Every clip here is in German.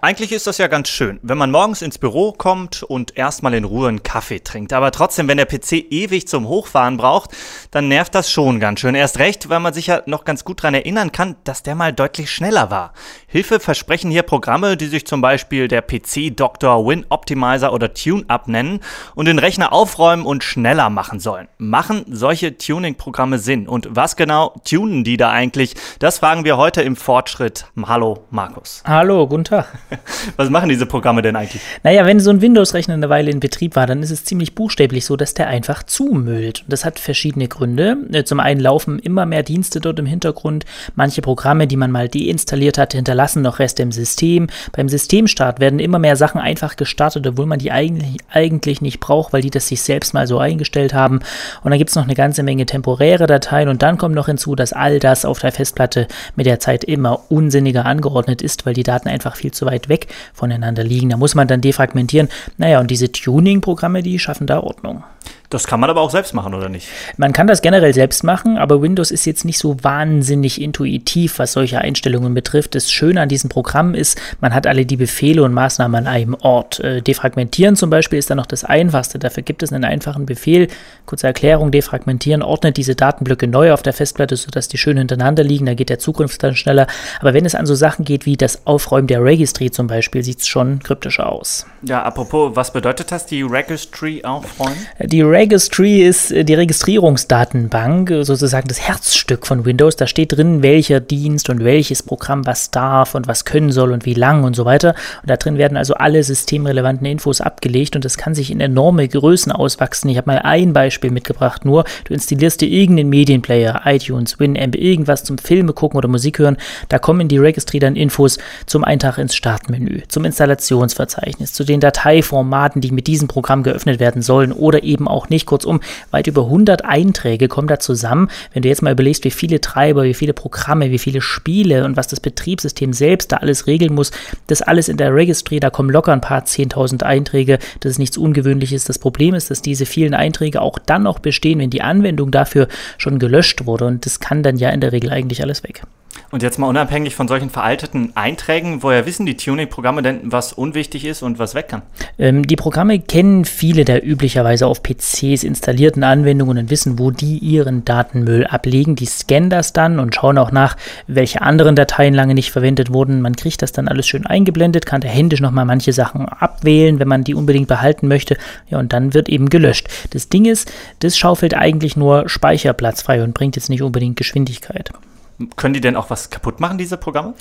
Eigentlich ist das ja ganz schön, wenn man morgens ins Büro kommt und erstmal in Ruhe einen Kaffee trinkt. Aber trotzdem, wenn der PC ewig zum Hochfahren braucht, dann nervt das schon ganz schön. Erst recht, weil man sich ja noch ganz gut daran erinnern kann, dass der mal deutlich schneller war. Hilfe versprechen hier Programme, die sich zum Beispiel der PC Dr. Win Optimizer oder TuneUp nennen und den Rechner aufräumen und schneller machen sollen. Machen solche Tuning-Programme Sinn? Und was genau tunen die da eigentlich? Das fragen wir heute im Fortschritt. Hallo, Markus. Hallo, guten Tag. Was machen diese Programme denn eigentlich? Naja, wenn so ein Windows-Rechner eine Weile in Betrieb war, dann ist es ziemlich buchstäblich so, dass der einfach zumüllt. Das hat verschiedene Gründe. Äh, zum einen laufen immer mehr Dienste dort im Hintergrund. Manche Programme, die man mal deinstalliert hat, hinterlassen noch Reste im System. Beim Systemstart werden immer mehr Sachen einfach gestartet, obwohl man die eigentlich, eigentlich nicht braucht, weil die das sich selbst mal so eingestellt haben. Und dann gibt es noch eine ganze Menge temporäre Dateien. Und dann kommt noch hinzu, dass all das auf der Festplatte mit der Zeit immer unsinniger angeordnet ist, weil die Daten einfach viel zu weit weg voneinander liegen. Da muss man dann defragmentieren. Naja, und diese Tuning-Programme, die schaffen da Ordnung. Das kann man aber auch selbst machen, oder nicht? Man kann das generell selbst machen, aber Windows ist jetzt nicht so wahnsinnig intuitiv, was solche Einstellungen betrifft. Das Schöne an diesem Programm ist, man hat alle die Befehle und Maßnahmen an einem Ort. Äh, defragmentieren zum Beispiel ist dann noch das Einfachste. Dafür gibt es einen einfachen Befehl. Kurze Erklärung, defragmentieren ordnet diese Datenblöcke neu auf der Festplatte, sodass die schön hintereinander liegen. Da geht der Zukunft dann schneller. Aber wenn es an so Sachen geht wie das Aufräumen der Registry zum Beispiel, sieht es schon kryptischer aus. Ja, apropos, was bedeutet das, die Registry aufräumen? Die Registry ist äh, die Registrierungsdatenbank, äh, sozusagen das Herzstück von Windows. Da steht drin, welcher Dienst und welches Programm was darf und was können soll und wie lang und so weiter. Und da drin werden also alle systemrelevanten Infos abgelegt und das kann sich in enorme Größen auswachsen. Ich habe mal ein Beispiel mitgebracht, nur du installierst dir irgendeinen Medienplayer, iTunes, Winamp, irgendwas zum Filme gucken oder Musik hören. Da kommen in die Registry dann Infos zum Eintrag ins Startmenü, zum Installationsverzeichnis, zu den Dateiformaten, die mit diesem Programm geöffnet werden sollen oder eben auch nicht. Kurzum, weit über 100 Einträge kommen da zusammen. Wenn du jetzt mal überlegst, wie viele Treiber, wie viele Programme, wie viele Spiele und was das Betriebssystem selbst da alles regeln muss, das alles in der Registry, da kommen locker ein paar 10.000 Einträge. Das ist nichts Ungewöhnliches. Das Problem ist, dass diese vielen Einträge auch dann noch bestehen, wenn die Anwendung dafür schon gelöscht wurde. Und das kann dann ja in der Regel eigentlich alles weg. Und jetzt mal unabhängig von solchen veralteten Einträgen, woher wissen die Tuning-Programme denn, was unwichtig ist und was weg kann? Ähm, die Programme kennen viele der üblicherweise auf PCs installierten Anwendungen und wissen, wo die ihren Datenmüll ablegen. Die scannen das dann und schauen auch nach, welche anderen Dateien lange nicht verwendet wurden. Man kriegt das dann alles schön eingeblendet, kann da händisch nochmal manche Sachen abwählen, wenn man die unbedingt behalten möchte. Ja, und dann wird eben gelöscht. Das Ding ist, das schaufelt eigentlich nur Speicherplatz frei und bringt jetzt nicht unbedingt Geschwindigkeit. Können die denn auch was kaputt machen, diese Programme?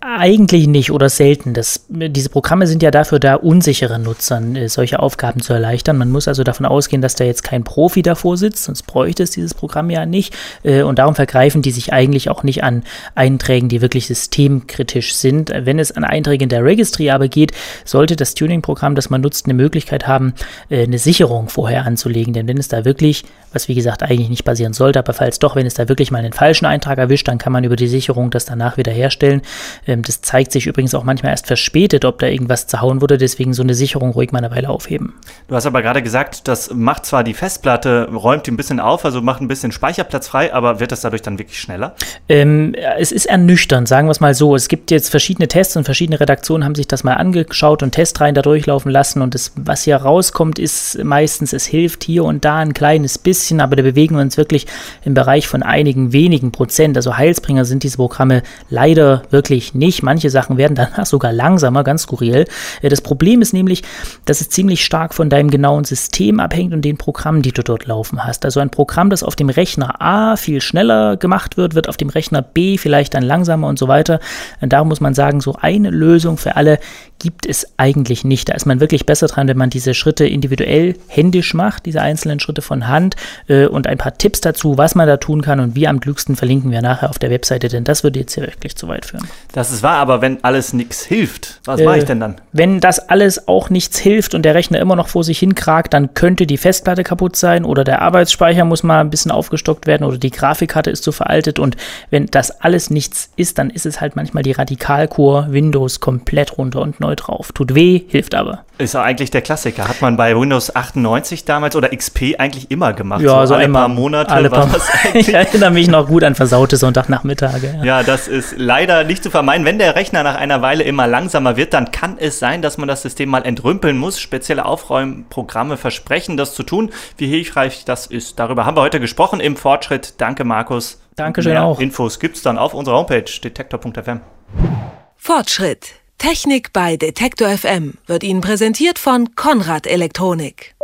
Eigentlich nicht oder selten. Das, diese Programme sind ja dafür da, unsicheren Nutzern äh, solche Aufgaben zu erleichtern. Man muss also davon ausgehen, dass da jetzt kein Profi davor sitzt, sonst bräuchte es dieses Programm ja nicht. Äh, und darum vergreifen die sich eigentlich auch nicht an Einträgen, die wirklich systemkritisch sind. Wenn es an Einträge in der Registry aber geht, sollte das Tuning-Programm, das man nutzt, eine Möglichkeit haben, äh, eine Sicherung vorher anzulegen. Denn wenn es da wirklich, was wie gesagt eigentlich nicht passieren sollte, aber falls doch, wenn es da wirklich mal einen falschen Eintrag erwischt, dann kann man über die Sicherung das danach wieder herstellen. Ähm, das zeigt sich übrigens auch manchmal erst verspätet, ob da irgendwas zerhauen wurde, deswegen so eine Sicherung ruhig mal eine Weile aufheben. Du hast aber gerade gesagt, das macht zwar die Festplatte, räumt die ein bisschen auf, also macht ein bisschen Speicherplatz frei, aber wird das dadurch dann wirklich schneller? Ähm, es ist ernüchternd, sagen wir es mal so. Es gibt jetzt verschiedene Tests und verschiedene Redaktionen haben sich das mal angeschaut und Testreihen da durchlaufen lassen und das, was hier rauskommt, ist meistens, es hilft hier und da ein kleines bisschen, aber da bewegen wir uns wirklich im Bereich von einigen wenigen Prozent. Also Heils Heilsbringer sind diese Programme leider wirklich nicht. Manche Sachen werden danach sogar langsamer, ganz skurril. Das Problem ist nämlich, dass es ziemlich stark von deinem genauen System abhängt und den Programmen, die du dort laufen hast. Also ein Programm, das auf dem Rechner A viel schneller gemacht wird, wird auf dem Rechner B vielleicht dann langsamer und so weiter. Und da muss man sagen, so eine Lösung für alle gibt es eigentlich nicht. Da ist man wirklich besser dran, wenn man diese Schritte individuell händisch macht, diese einzelnen Schritte von Hand äh, und ein paar Tipps dazu, was man da tun kann und wie am klügsten verlinken wir nachher auf der Webseite, denn das würde jetzt hier wirklich zu weit führen. Das ist wahr, aber wenn alles nichts hilft, was äh, mache ich denn dann? Wenn das alles auch nichts hilft und der Rechner immer noch vor sich hinkragt, dann könnte die Festplatte kaputt sein oder der Arbeitsspeicher muss mal ein bisschen aufgestockt werden oder die Grafikkarte ist zu veraltet und wenn das alles nichts ist, dann ist es halt manchmal die Radikalkur Windows komplett runter und neu drauf. Tut weh, hilft aber. Ist ja eigentlich der Klassiker. Hat man bei Windows 98 damals oder XP eigentlich immer gemacht. Ja, so, so alle paar Monate. Alle paar ich erinnere mich noch gut an versaute Sonntagnachmittage. Ja. ja, das ist leider nicht zu vermeiden. Wenn der Rechner nach einer Weile immer langsamer wird, dann kann es sein, dass man das System mal entrümpeln muss. Spezielle Aufräumprogramme versprechen, das zu tun. Wie hilfreich das ist, darüber haben wir heute gesprochen im Fortschritt. Danke, Markus. Dankeschön Mehr auch. Infos gibt es dann auf unserer Homepage detektor.fm. Fortschritt. Technik bei Detektor FM wird Ihnen präsentiert von Konrad Elektronik.